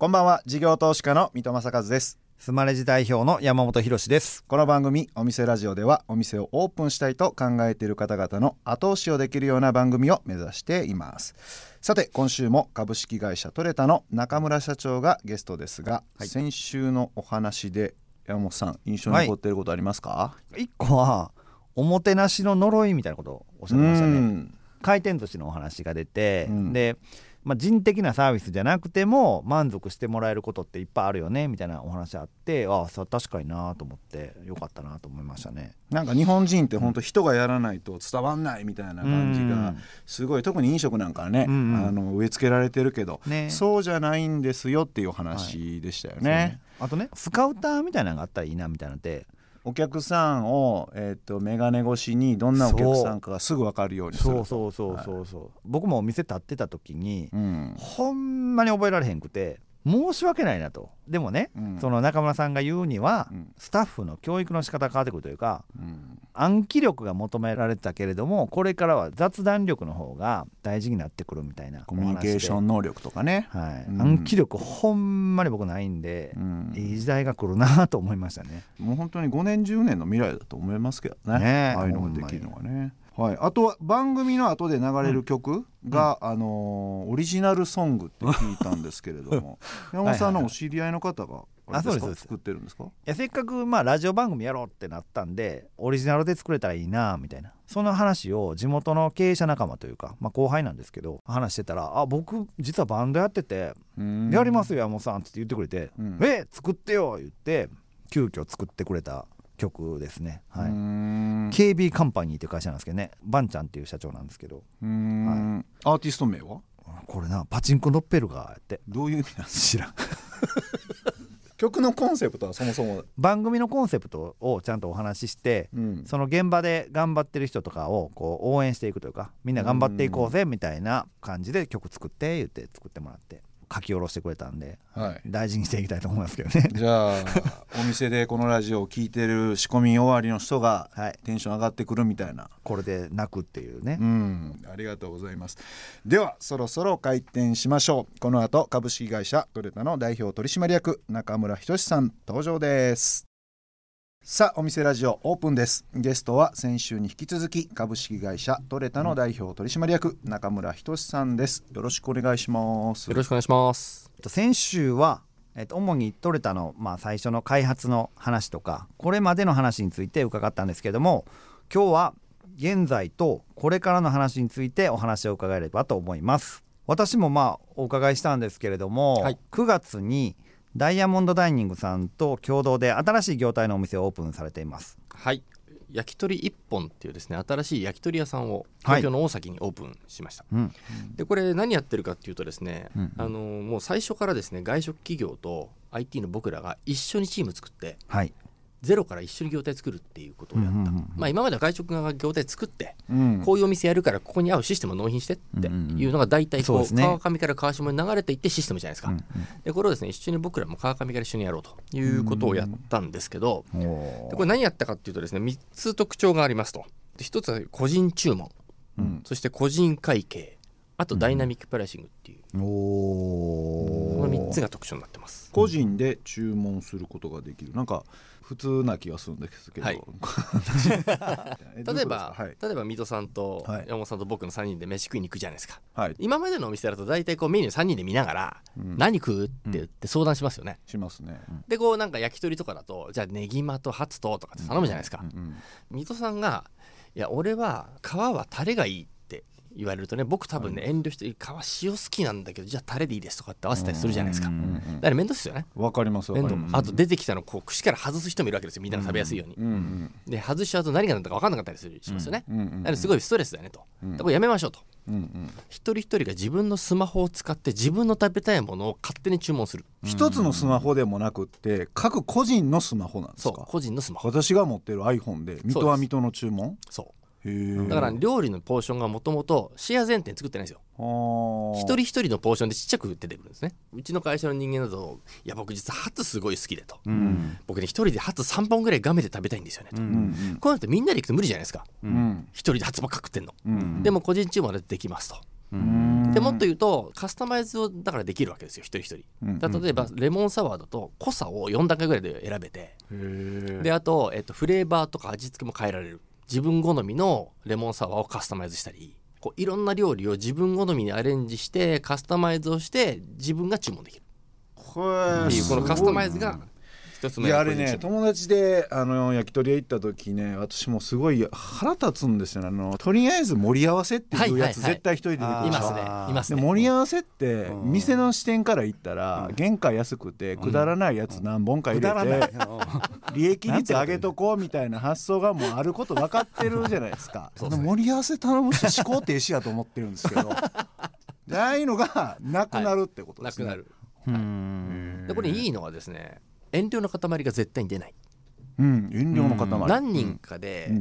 こんばんは。事業投資家の三戸正和です。スマレジ代表の山本博です。この番組お店ラジオではお店をオープンしたいと考えている方々の後押しをできるような番組を目指しています。さて今週も株式会社トレタの中村社長がゲストですが、はい、先週のお話で山本さん印象に残っていることありますか、はい、1個はおもてなしの呪いみたいなことをおっしゃってましたね。回転寿司のお話が出て、うん、でまあ、人的なサービスじゃなくても満足してもらえることっていっぱいあるよねみたいなお話あってああそ確かになと思ってよかったなと思いましたね。なんか日本人って本当人がやらないと伝わんないみたいな感じがすごい特に飲食なんかね、うんうん、あの植え付けられてるけど、ね、そうじゃないんですよっていう話でしたよね。はい、あとねスカウターみたいなのがあったらいいなみたいなのでお客さんを、えーと、眼鏡越しにどんなお客さんかがすぐ分かるようにするそうそうそうそうそう、はい、僕もお店立ってた時に、うん、ほんまに覚えられへんくて申し訳ないなと。でもね、うん、その中村さんが言うには、うん、スタッフの教育の仕方が変わってくるというか、うん、暗記力が求められてたけれどもこれからは雑談力の方が大事になってくるみたいなコミュニケーション能力とかね、はい。暗記力ほんまに僕ないんで、いい時代が来るなと思いましたね。もう本当に5年10年の未来だと思いますけどね。ねああいうのができるのがね。はい、あとは番組の後で流れる曲が、うん、あのー、オリジナルソングって聞いたんですけれども。山本さんのお知り合いの方があそうです作ってるんですか？いやせっかくまあラジオ番組やろうってなったんでオリジナルで作れたらいいなみたいな。その話を地元の経営者仲間というか、まあ、後輩なんですけど話してたら「あ僕実はバンドやっててやりますよ山本さん」って言ってくれて「え作ってよ」言って急遽作ってくれた曲ですね、はい、KB カンパニーっていう会社なんですけどね。バンちゃんっていう社長なんですけど、はい、アーティスト名は？これなパチンコノッペルガーやって。どういう意味なん知らん。曲のコンセプトはそもそも。番組のコンセプトをちゃんとお話しして、うん、その現場で頑張ってる人とかをこう応援していくというかみんな頑張っていこうぜみたいな感じで曲作って言って作ってもらって書き下ろしてくれたんで、はい、大事にしていきたいと思いますけどね。じゃあお店でこのラジオを聴いてる仕込み終わりの人がテンション上がってくるみたいな、はい、これで泣くっていうね。うんありがとうございます。ではそろそろ開店しましょう。この後株式会社トレタの代表取締役中村仁さん登場ですさあお店ラジオオープンです。ゲストは先週に引き続き株式会社トレタの代表取締役中村仁さんです。よろしくお願いします。よろしくお願いします。先週はえっと、主にトレタの、まあ、最初の開発の話とかこれまでの話について伺ったんですけども今日は現在とこれからの話についてお話を伺えればと思います。私もまあお伺いしたんですけれども、はい、9月に「ダイヤモンドダイニングさんと共同で新しい業態のお店をオープンされています。はい。焼き鳥一本っていうですね新しい焼き鳥屋さんを東京の大崎にオープンしました、はい、でこれ何やってるかっていうとですね、うん、あのもう最初からですね外食企業と IT の僕らが一緒にチーム作って、はい、ゼロから一緒に業態作るっていうことをやった、うんうんうん、まあ、今までは外食側が業態作って、うん、こういうお店やるからここに合うシステムを納品してっていうのが大体こう、うんうんね、川上から川下に流れていってシステムじゃないですか、うんうん、でこれをですね一緒に僕らも川上から一緒にやろうということをやったんですけど、うん、でこれ何やったかっていうとですね3つ特徴がありますと。で1つは個人注文、うん、そして個人会計あとダイナミックプライシングっていう、うん、この3つが特徴になってます。個人で注文することができる。なんか普通な気がするんですけど、はい、例えば、はい、例えば水戸さんと山本さんと僕の3人で飯食いに行くじゃないですか、はい、今までのお店だと大体こうメニュー3人で見ながら、うん、何食うって言って相談しますよね、うん、しますね、でこうなんか焼き鳥とかだとじゃあねぎまとハツととかって頼むじゃないですか、水戸さんがいや俺は皮はタレがいい言われるとね僕多分ね、遠慮して皮塩好きなんだけどじゃあタレでいいですとかって合わせたりするじゃないですか。だから面倒ですよね。わかります面倒。あと出てきたのこう串から外す人もいるわけですよ。みんなが食べやすいように、で外しちゃうと何が何だか分かんなかったりするしますよね、だからすごいストレスだよねと、これやめましょうと、一人一人が自分のスマホを使って自分の食べたいものを勝手に注文する。一つのスマホでもなくって各個人のスマホなんですか？そう個人のスマホ。私が持ってる iPhone で水戸は水戸の注文？そうだから料理のポーションがもともとシェア前提作ってないんですよ。一人一人のポーションでちっちゃく出てくるんですね。うちの会社の人間だといや僕実はハツすごい好きでと、うん、僕ね一人でハツ3本ぐらいガメで食べたいんですよねと、うん、こうなってみんなで行くと無理じゃないですか。一、うん、人でハツばっか食ってんの、でも個人注文でできますと。でもっと言うとカスタマイズをだからできるわけですよ一人一人。例えばレモンサワーだと濃さを4段階ぐらいで選べて。であと、えっと、フレーバーとか味付けも変えられる自分好みのレモンサワーをカスタマイズしたりこういろんな料理を自分好みにアレンジしてカスタマイズをして自分が注文できる。っていうこのカスタマイズが一ついやあれね友達であの焼き鳥屋行った時ね私もすごい腹立つんですよね。あのとりあえず盛り合わせっていうやつ、絶対一人で出てくるいますねいますね。盛り合わせって店の視点から言ったら、原価安くてくだらないやつ何本か入れて、利益率上げとこうみたいな発想がもうあること分かってるじゃないですか。盛り合わせ頼む人思考停止やと思ってるんですけど ああいうのがなくなるってことですね、なくなる。でこれいいのはですね遠慮の塊が絶対に出ない、うん、遠慮の塊、何人かで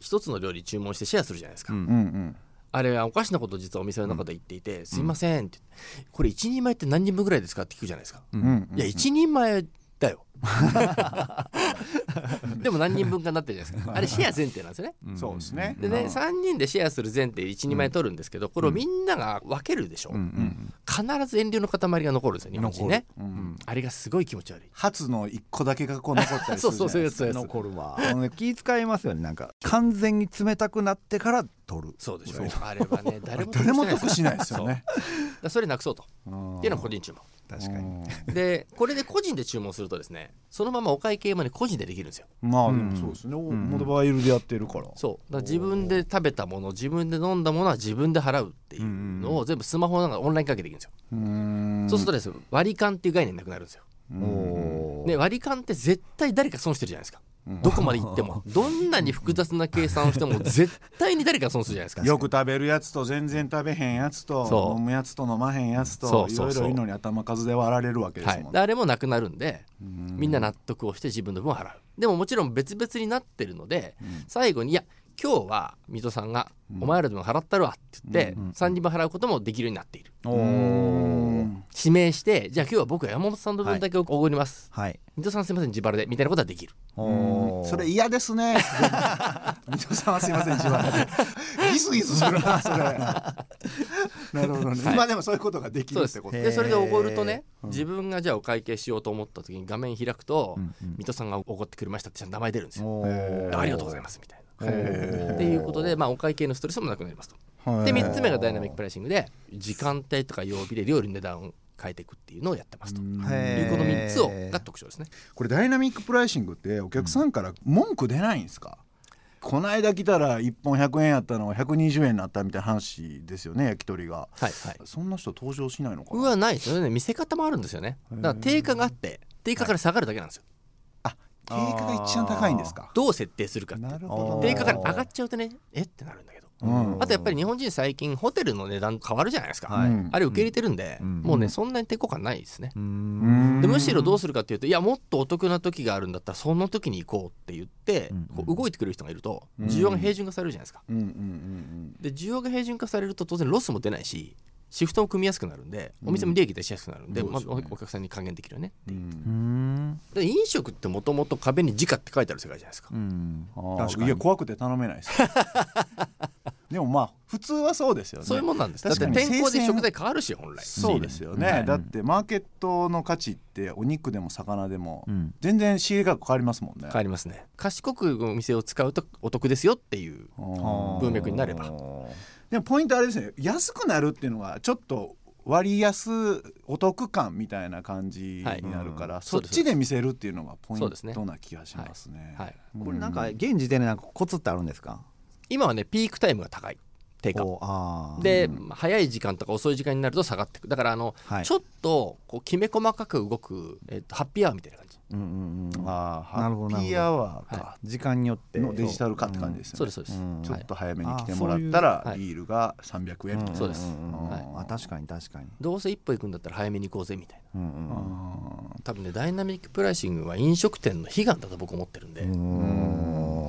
一つの料理注文してシェアするじゃないですか、うんうん。あれはおかしなこと実はお店の中で言っていて「すいません」って「これ一人前って何人分ぐらいですか?」って聞くじゃないですか。いや一人前だよ でも何人分かなってるじゃないですか。あれシェア前提なんですよね、そうですね。でね3人でシェアする前提で12枚取るんですけどこれをみんなが分けるでしょ、う必ず遠慮の塊が残るんですよ日本人ね、あれがすごい気持ち悪い。初の1個だけがこう残ったりする そうそうそう残るわ気遣いますよねなんか完全に冷たくなってから取るそうでしょうあれはね誰も誰も得しないですよねそれなくそうとっていうのは個人注文確かにでこれで個人で注文するとですねそのままお会計まで個人でできるんですよ。まあでもそうですね、うん、モバイルでやってるから。そう。だ自分で食べたもの自分で飲んだものは自分で払うっていうのを全部スマホなんかオンラインかけできるんですよ。そうするとです割り勘っていう概念なくなるんですよで割り勘って絶対誰か損してるじゃないですか。どこまで行っても。どんなに複雑な計算をしても 絶対に誰か損するじゃないですか。よく食べるやつと全然食べへんやつと飲むやつと飲まへんやつといろいろいいのに頭数で割られるわけですもん、はい、誰もなくなるんでみんな納得をして自分の分を払う。でももちろん別々になってるので、最後にいや今日は水戸さんが「お前らでも払ったるわ」って言って3人分払うこともできるようになっている。指名してじゃあ今日は僕は山本さんの分だけおごります、はい、水戸さんすみません自腹でみたいなことはできる。それ嫌ですね。水戸さんはすみません自腹で。ギスギスするなそれ。なるほどね、はい、まあでもそういうことができるってことで。それでおごるとね自分がじゃあお会計しようと思った時に画面開くと、うんうん、水戸さんがおごってくれましたって名前出るんですよ。ありがとうございますみたいな。っていうことで、まあ、お会計のストレスもなくなりますとで3つ目がダイナミックプライシングで時間帯とか曜日で料理の値段を変えていくっていうのをやってますと。いうこの3つをが特徴ですね。これダイナミックプライシングってお客さんから文句出ないんですか、この間来たら1本100円やったのが120円になったみたいな話ですよね焼き鳥が、はいはい、そんな人登場しないのかな？うわないですよね。見せ方もあるんですよね。だから定価があって定価から下がるだけなんですよ、はい、あ定価が一番高いんですか？どう設定するかって。なるほど。定価から上がっちゃうとねえ？ってなるんだけど。うん、あとやっぱり日本人最近ホテルの値段変わるじゃないですか、はい、あれ受け入れてるんで、うん、もうねそんなに抵抗感ないですね、でむしろどうするかっていうといやもっとお得な時があるんだったらその時に行こうって言って、こう動いてくれる人がいると需要が平準化されるじゃないですか、で需要が平準化されると当然ロスも出ないしシフトも組みやすくなるんでお店も利益出しやすくなるんで、うんまあ、お客さんに還元できるよねって。飲食ってもともと壁に「時価」って書いてある世界じゃないですか,、うん、確かに。いや怖くて頼めないです。でもまあ普通はそうですよね。そういうもんなんです。だって天候で食材変わるし本来。そうですよね、だってマーケットの価値ってお肉でも魚でも全然仕入れ価格変わりますもんね。変わりますね。賢くお店を使うとお得ですよっていう文脈になればでもポイントあれですね安くなるっていうのはちょっと割安お得感みたいな感じになるから、はい、そっちで見せるっていうのがポイントな気がしますね。はい、これなんか現時点でなんかコツってあるんですか？今はねピークタイムが高い。定価。で、うん、早い時間とか遅い時間になると下がっていく。だからあの、はい、ちょっとこうきめ細かく動く、えっと、ハッピーアワーみたいな感じ、うんうんうん、あハッピーアワーか、はい、時間によって。のデジタル化って感じですね、そうですそうです、ちょっと早めに来てもらったらビールが300円みたいな、そうです、あ確かに確かに。どうせ一歩行くんだったら早めに行こうぜみたいな、うんうん、多分ねダイナミックプライシングは飲食店の悲願だと僕思ってるんで。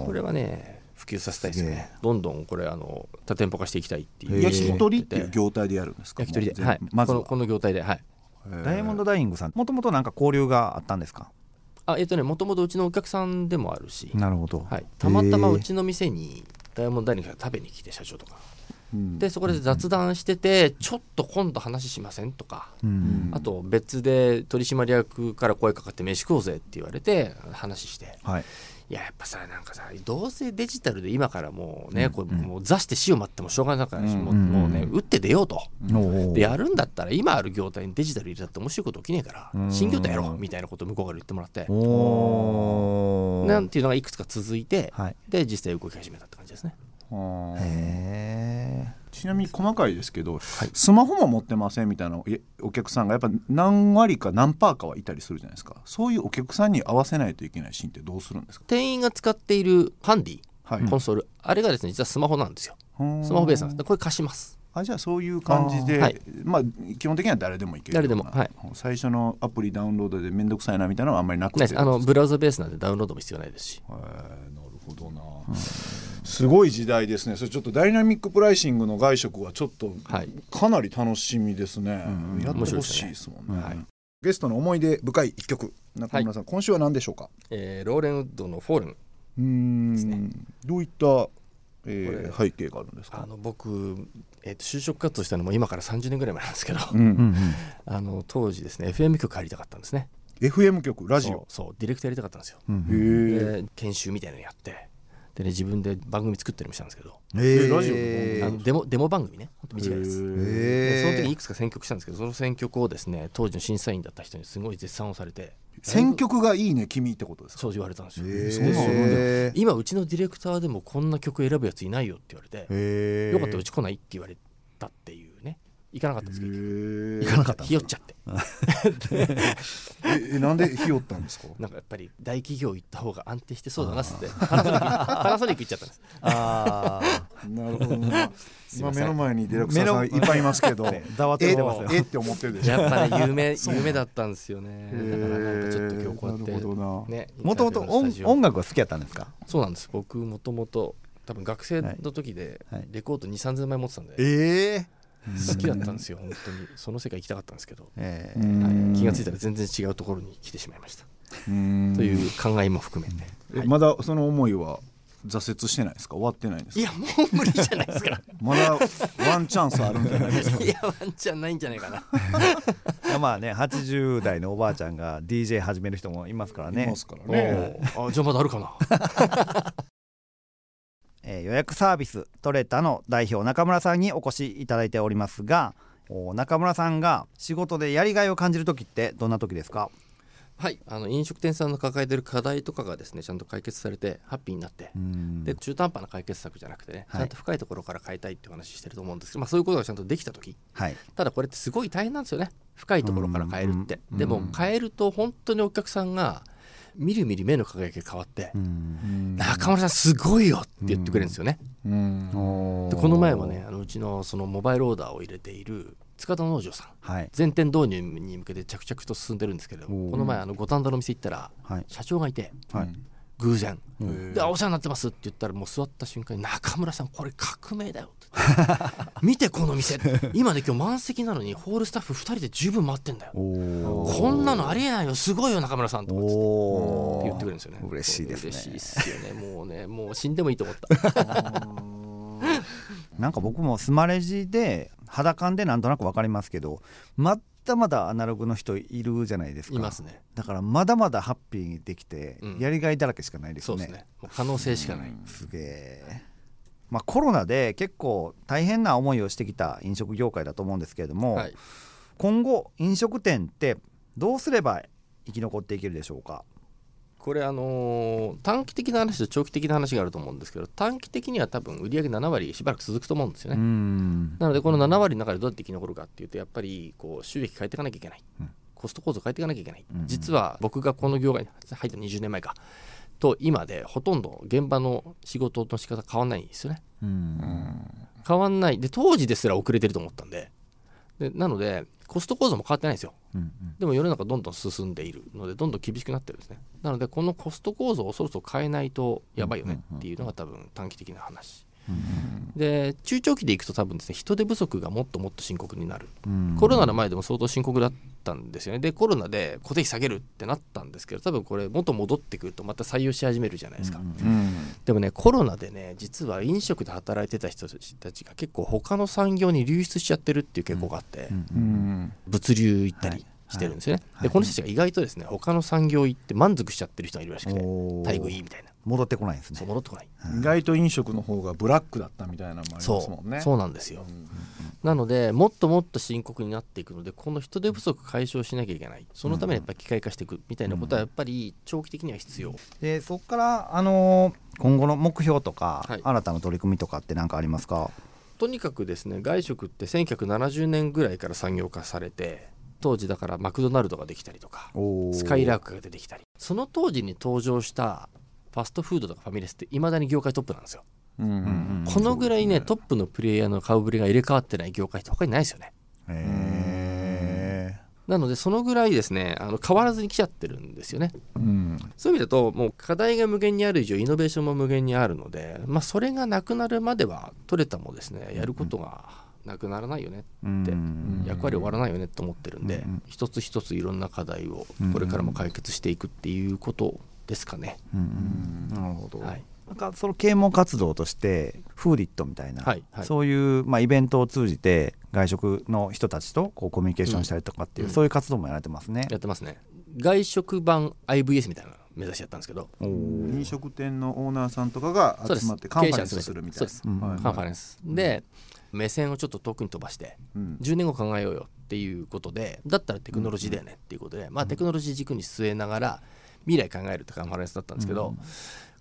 これはね普及させたいですね。どんどんこれあの多店舗化していきたいっていう焼き鳥っていう業態でやるんですか？焼き鳥ではい。まずこの業態ではい。ダイヤモンドダイイングさんもともとなんか交流があったんですか？あえっ、ー、とねもともとうちのお客さんでもあるし。なるほど、はい、たまたまうちの店にダイヤモンドダイニングが食べに来て社長とか。でそこで雑談してて、ちょっと今度話しませんとか、あと別で取締役から声かかって飯食おうぜって言われて話して、はい、いややっぱさなんかさどうせデジタルで今からもうね、うん、こうもう座して死を待ってもしょうがないから、うん、もうね打って出ようと、でやるんだったら今ある業態にデジタル入れたって面白いこと起きねえから、新業態やろうみたいなことを向こうから言ってもらってなんていうのがいくつか続いて、はい、で実際動き始めたって感じですね。へちなみに細かいですけど、はい、スマホも持ってませんみたいなお客さんがやっぱ何割か何パーかはいたりするじゃないですか。そういうお客さんに合わせないといけないシーンってどうするんですか？店員が使っているハンディ、はい、コンソール。あれがですね実はスマホなんですよ。スマホベースなんです。これ貸します。あじゃあそういう感じで、はい、まあ基本的には誰でもいける誰でも、はい、最初のアプリダウンロードで面倒くさいなみたいなのはあんまりなくて。あのブラウザベースなんでダウンロードも必要ないですしほどな、うんすごい時代ですね。それちょっとダイナミックプライシングの外食はちょっとかなり楽しみですね、はい、やってほしいですもんね、ね。はい、ゲストの思い出深い一曲。中村さん、はい、今週は何でしょうか、えー、ローレンウッドのフォールム。ですね。どういったえー、背景があるんですか？あの僕、えーと、就職活動したのも今から30年ぐらい前なんですけど、うん。うんうん、あの当時ですね FM 局入りたかったんですね FM 局ラジオ。そうディレクターやりたかったんですよ、うん、で研修みたいなのやって。でね自分で番組作ったりもしたんですけど、えー、ラジオあのデモデモ番組ね。本当短いです、えー、その時にいくつか選曲したんですけどその選曲をですね当時の審査員だった人にすごい絶賛をされて。選曲がいいね君ってことですか？そう言われたんですよ、えー、今うちのディレクターでもこんな曲選ぶやついないよって言われて、えー、よかったらうち来ない？って言われたっていう行かなかったですけど行かなかったひよ。っちゃってえなんでひよったんですか？なんかやっぱり大企業行った方が安定してそうだなっつってパナソニック行っちゃったんです。ああなるほど。今目の前にディレクターさんいっぱいいますけど。ざわってますよ。えって思ってるでしょ。やっぱね夢夢 だったんですよね。だからなんかちょっと今日こうやってねもともと音楽は好きやったんですか？そうなんです。僕もともと多分学生の時でレコード2 3 0枚持ってたんで。ええ好きだったんですよ本当に。その世界行きたかったんですけど、えーはい、気が付いたら全然違うところに来てしまいました。という考えも含めて、はい、まだその思いは挫折してないですか？終わってないんですいやもう無理じゃないですか まだワンチャンスあるんじゃないですか？いやワンチャンないんじゃないかな。まあね80代のおばあちゃんが DJ 始める人もいますからね。いますからね。あじゃあまだあるかな。えー、予約サービストレタの代表中村さんにお越しいただいておりますが中村さんが仕事でやりがいを感じる時ってどんな時ですか？はいあの飲食店さんの抱えてる課題とかがですねちゃんと解決されてハッピーになってで中途半端な解決策じゃなくてね、はい、ちゃんと深いところから変えたいっていう話してると思うんですけど、まあ、そういうことがちゃんとできた時、はい、ただこれってすごい大変なんですよね。深いところから変えるって。でも変えると本当にお客さんがみるみる目の輝きが変わって「中村さんすごいよ!」って言ってくれるんですよね。でこの前もねあのうちのそのモバイルオーダーを入れている塚田農場さん、はい、全店導入に向けて着々と進んでるんですけどこの前あの五反田の店行ったら、社長がいて、はい、偶然「でお世話になってます」って言ったらもう座った瞬間に「中村さんこれ革命だよ」見てこの店。今ね今日満席なのにホールスタッフ2人で十分待ってんだよ。こんなのありえないよすごいよ中村さんとかって。言ってくれるんですよね。嬉しいですね。嬉しいっすよね。もうねもう死んでもいいと思った。なんか僕もスマレジで肌感でなんとなく分かりますけどまだまだアナログの人いるじゃないですか。いますね。だからまだまだハッピーにできて、うん、やりがいだらけしかないですね。そうですね。可能性しかない、すげえ。まあ、コロナで結構大変な思いをしてきた飲食業界だと思うんですけれども、はい、今後飲食店ってどうすれば生き残っていけるでしょうかこれあのー、短期的な話と長期的な話があると思うんですけど短期的には多分売上7割しばらく続くと思うんですよね。なのでこの7割の中でどうやって生き残るかっていうとやっぱりこう収益変えていかなきゃいけない、うん、コスト構造変えていかなきゃいけない、うん、実は僕がこの業界に入った20年前かと今でほとんど現場の仕事の仕方変わんないんですよね。変わんない。で当時ですら遅れてると思ったんででなのでコスト構造も変わってないんですよ、うんうん、でも世の中どんどん進んでいるのでどんどん厳しくなってるんですね。なのでこのコスト構造をそろそろ変えないとやばいよねっていうのが多分短期的な話で中長期でいくと多分ですね人手不足がもっともっと深刻になる、コロナの前でも相当深刻だったんですよね。でコロナで固定費下げるってなったんですけど多分これ元戻ってくるとまた採用し始めるじゃないですか、でもねコロナでね実は飲食で働いてた人たちが結構他の産業に流出しちゃってるっていう傾向があって、物流行ったり、してるんですよね、はい、でこの人たちが意外とですね他の産業行って待足しちゃってる人がいるらしくて待遇いいみたいな戻ってこないですね。戻ってこない、意外と飲食の方がブラックだったみたいなのもありますもんね。そう。なんですよ、うん、なのでもっともっと深刻になっていくのでこの人手不足解消しなきゃいけない。そのためにやっぱり機械化していくみたいなことはやっぱり長期的には必要、でそこからあのー、今後の目標とか、はい、新たな取り組みとかって何かありますか？とにかくですね外食って1970年ぐらいから産業化されて当時だからマクドナルドができたりとかスカイラークが出てきたり。その当時に登場したファストフードとかファミレスっていまだに業界トップなんですよ、うんうんうん、このぐらいね、ね、トップのプレイヤーの顔ぶれが入れ替わってない業界って他にないですよね。なのでそのぐらいですねあの変わらずに来ちゃってるんですよね、うん、そういう意味だともう課題が無限にある以上イノベーションも無限にあるので、まあ、それがなくなるまではトレタもですねやることがなくならないよねって役割終わらないよねと思ってるんで一つ一ついろんな課題をこれからも解決していくっていうことですかね。なるほど、はい。なんかその啓蒙活動としてフーディットみたいな、はいはい、そういう、まあ、イベントを通じて外食の人たちとこうコミュニケーションしたりとかっていう、うん、そういう活動もやられてますね。やってますね。外食版 IVS みたいな目指しやったんですけど。飲食店のオーナーさんとかが集まってカンファレンスするみたいな。カンファレンス。で目線をちょっと遠くに飛ばして、うん、10年後考えようよっていうことでだったらテクノロジーだよねっていうことで、まあ、テクノロジー軸に据えながら未来考えるってカンファレンスだったんですけど、うん、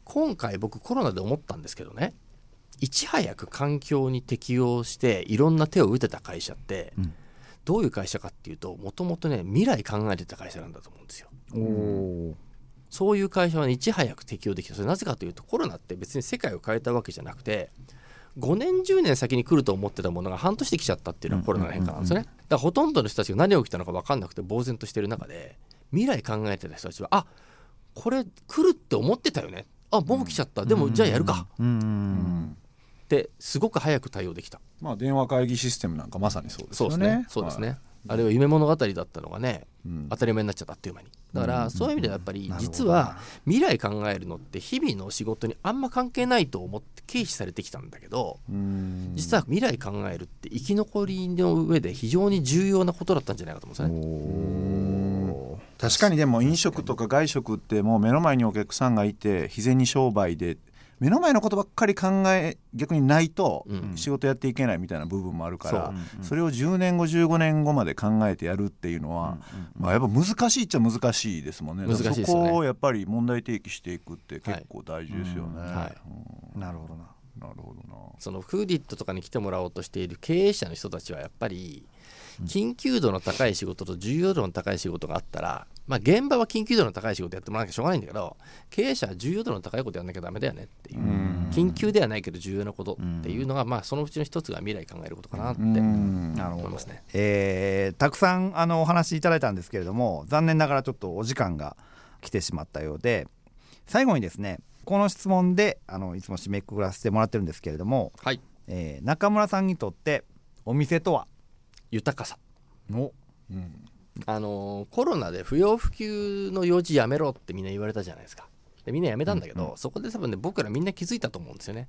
今回僕コロナで思ったんですけどねいち早く環境に適応していろんな手を打てた会社って、うん、どういう会社かっていうともともとね未来考えてた会社なんだと思うんですよ。そういう会社は、ね、いち早く適応できた。それなぜかというとコロナって別に世界を変えたわけじゃなくて5年10年先に来ると思ってたものが半年で来ちゃったっていうのはコロナの変化なんですね。だからほとんどの人たちが何が起きたのか分かんなくて呆然としてる中で未来考えてた人たちはあこれ来るって思ってたよね。あもう来ちゃった、でもじゃあやるか、ってすごく早く対応できた。まあ電話会議システムなんかまさにそうですよね。そうですね、はい、あれは夢物語だったのがね、うん、当たり前になっちゃったっていう間に。だからそういう意味ではやっぱり実は未来考えるのって日々の仕事にあんま関係ないと思って軽視されてきたんだけど実は未来考えるって生き残りの上で非常に重要なことだったんじゃないかと思うんですね。確かにでも飲食とか外食ってもう目の前にお客さんがいて日銭商売で目の前のことばっかり考え逆にないと仕事やっていけないみたいな部分もあるから、う。ん、それを10年後15年後まで考えてやるっていうのは、うん、まあ、やっぱ難しいっちゃ難しいですもんね。難しいですね。そこをやっぱり問題提起していくって結構大事ですよね。はい、なるほどな。なるほどな。そのフーディットとかに来てもらおうとしている経営者の人たちはやっぱり緊急度の高い仕事と重要度の高い仕事があったら、まあ、現場は緊急度の高い仕事やってもらわなきゃしょうがないんだけど経営者は重要度の高いことやんなきゃだめだよねっていう。緊急ではないけど重要なことっていうのが、まあ、そのうちの一つが未来考えることかなって思いますね、えー、たくさんあのお話いただいたんですけれども残念ながらちょっとお時間が来てしまったようで最後にですねこの質問であのいつも締めくくらせてもらってるんですけれども、はい。えー、中村さんにとってお店とは？豊かさ。の、うん、あのコロナで不要不急の用事やめろってみんな言われたじゃないですか。でみんなやめたんだけど、うんうん、そこで多分ね僕らみんな気づいたと思うんですよね。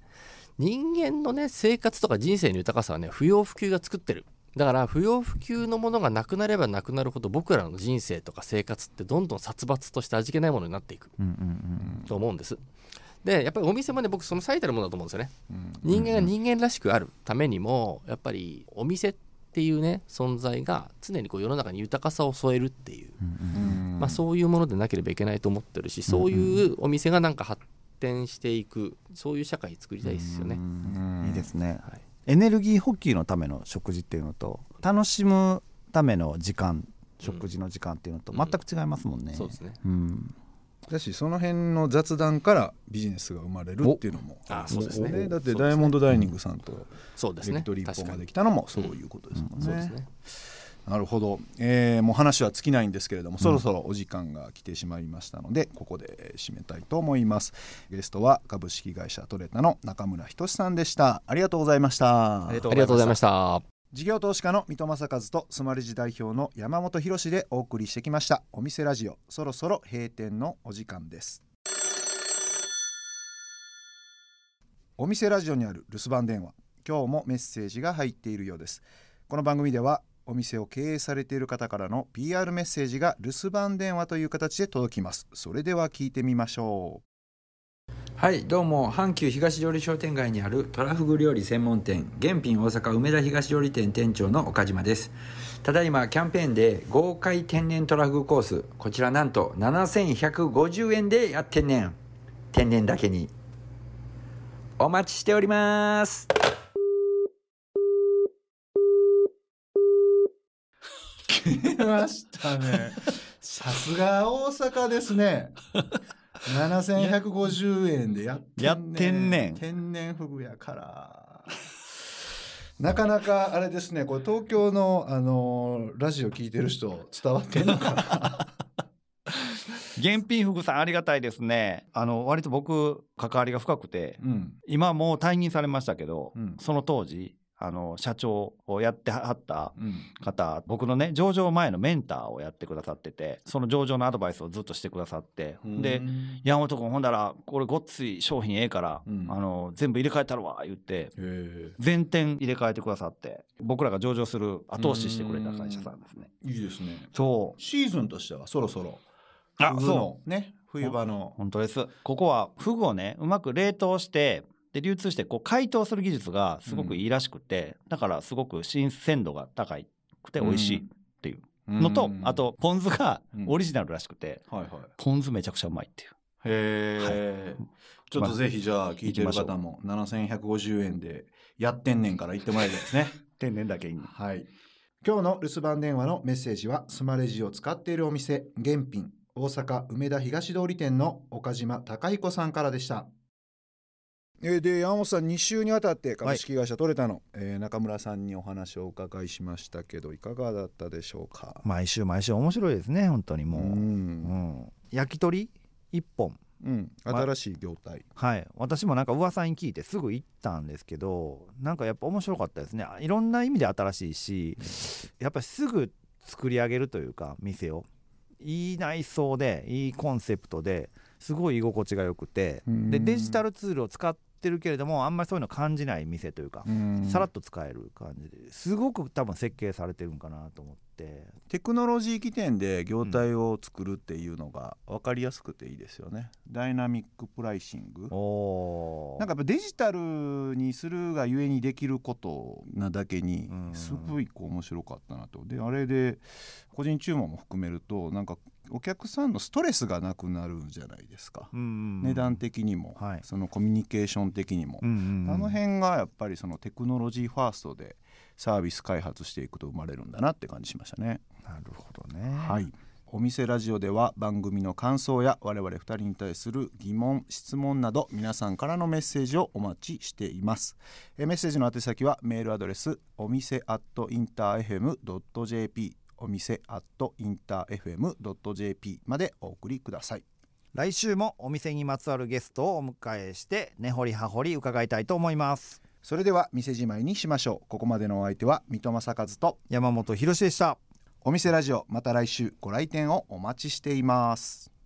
人間のね生活とか人生の豊かさはね不要不急が作ってる。だから不要不急のものがなくなればなくなるほど僕らの人生とか生活ってどんどん殺伐として味気ないものになっていく、と思うんです。でやっぱりお店もね僕その最たるものだと思うんですよね、人間が人間らしくあるためにもやっぱりお店ってっていうね存在が常にこう世の中に豊かさを添えるっていう、まあ、そういうものでなければいけないと思ってるしそういうお店がなんか発展していくそういう社会作りたいですよね。いいですね、はい、エネルギー補給のための食事っていうのと楽しむための時間食事の時間っていうのと全く違いますもんね。うん、そうですね、うんだしその辺の雑談からビジネスが生まれるっていうのも。あそうですね。だってダイヤモンドダイニングさんとビクトリーポンができたのもそういうことですもんね。なるほど、えー、もう話は尽きないんですけれども、うん、そろそろお時間が来てしまいましたのでここで締めたいと思います。ゲストは株式会社トレタの中村仁さんでした。ありがとうございました。ありがとうございました事業投資家の三戸正和とスマレジ代表の山本博でお送りしてきました。お店ラジオそろそろ閉店のお時間です。お店ラジオにある留守番電話。今日もメッセージが入っているようです。この番組ではお店を経営されている方からの PR メッセージが留守番電話という形で届きます。それでは聞いてみましょう。はいどうも阪急東通り商店街にあるトラフグ料理専門店原品大阪梅田東通り店店長の岡島です。ただいまキャンペーンで豪快天然トラフグコースこちらなんと7150円でやってんねん。天然だけに。お待ちしております。来ましたね。さすが大阪ですね。7150円でやってんねやってんねん。天然フグやから。なかなかあれですね。これ東京のあのラジオ聞いてる人伝わってんのかな？原品福さんありがたいですね。あの割と僕関わりが深くて、うん、今もう退任されましたけど、うん、その当時あの社長をやってはった方、うん、僕のね上場前のメンターをやってくださっててその上場のアドバイスをずっとしてくださってで「山本君ほんだらこれごっつい商品ええから、うん、あの全部入れ替えたるわ」言って全店入れ替えてくださって僕らが上場する後押ししてくれた会社さんですね。いいですね。そう。シーズンとしてはそろそろあそう。ね冬場の。本当です。ここはフグをねうまく冷凍してで流通してこう解凍する技術がすごくいいらしくて、だからすごく新鮮度が高くて美味しいっていうのと、あとポン酢がオリジナルらしくて、ポン酢めちゃくちゃうまいっていう。へえ、はい、ちょっとぜひじゃあ聞いてる方も7150円でやってんねんから言ってもらいたいですね。天然だけに。はい。今日の留守番電話のメッセージはスマレジを使っているお店原品大阪梅田東通り店の岡島孝彦さんからでした。えで山本さん2週にわたって株式会社トレタの、はい、えー、中村さんにお話をお伺いしましたけどいかがだったでしょうか？毎週毎週面白いですね本当にもう、うん、うん、焼き鳥？1本。うん、新しい業態、はい。私もなんか噂に聞いてすぐ行ったんですけどなんかやっぱ面白かったですね。いろんな意味で新しいしやっぱりすぐ作り上げるというか店を。いい内装でいいコンセプトですごい居心地が良くて。でデジタルツールを使ってるけれどもあんまりそういうの感じない店というかさらっと使える感じですごく多分設計されてるんかなと思って。テクノロジー起点で業態を作るっていうのが分かりやすくていいですよね、ダイナミックプライシング。なんかやっぱデジタルにするがゆえにできることなだけにすごいこう面白かったなと。であれで個人注文も含めるとなんかお客さんのストレスがなくなるじゃないですか、値段的にも、はい、そのコミュニケーション的にも、あの辺がやっぱりそのテクノロジーファーストでサービス開発していくと生まれるんだなって感じしましたね。なるほどね、はい。お店ラジオでは番組の感想や我々2人に対する疑問質問など皆さんからのメッセージをお待ちしています。えメッセージの宛先はメールアドレスお店アットインター FM.jp お店アットインター FM.jp までお送りください。来週もお店にまつわるゲストをお迎えして根掘り葉掘り伺いたいと思います。それでは店じまいにしましょう。ここまでのお相手は三戸正和と山本博でした。お店ラジオまた来週ご来店をお待ちしています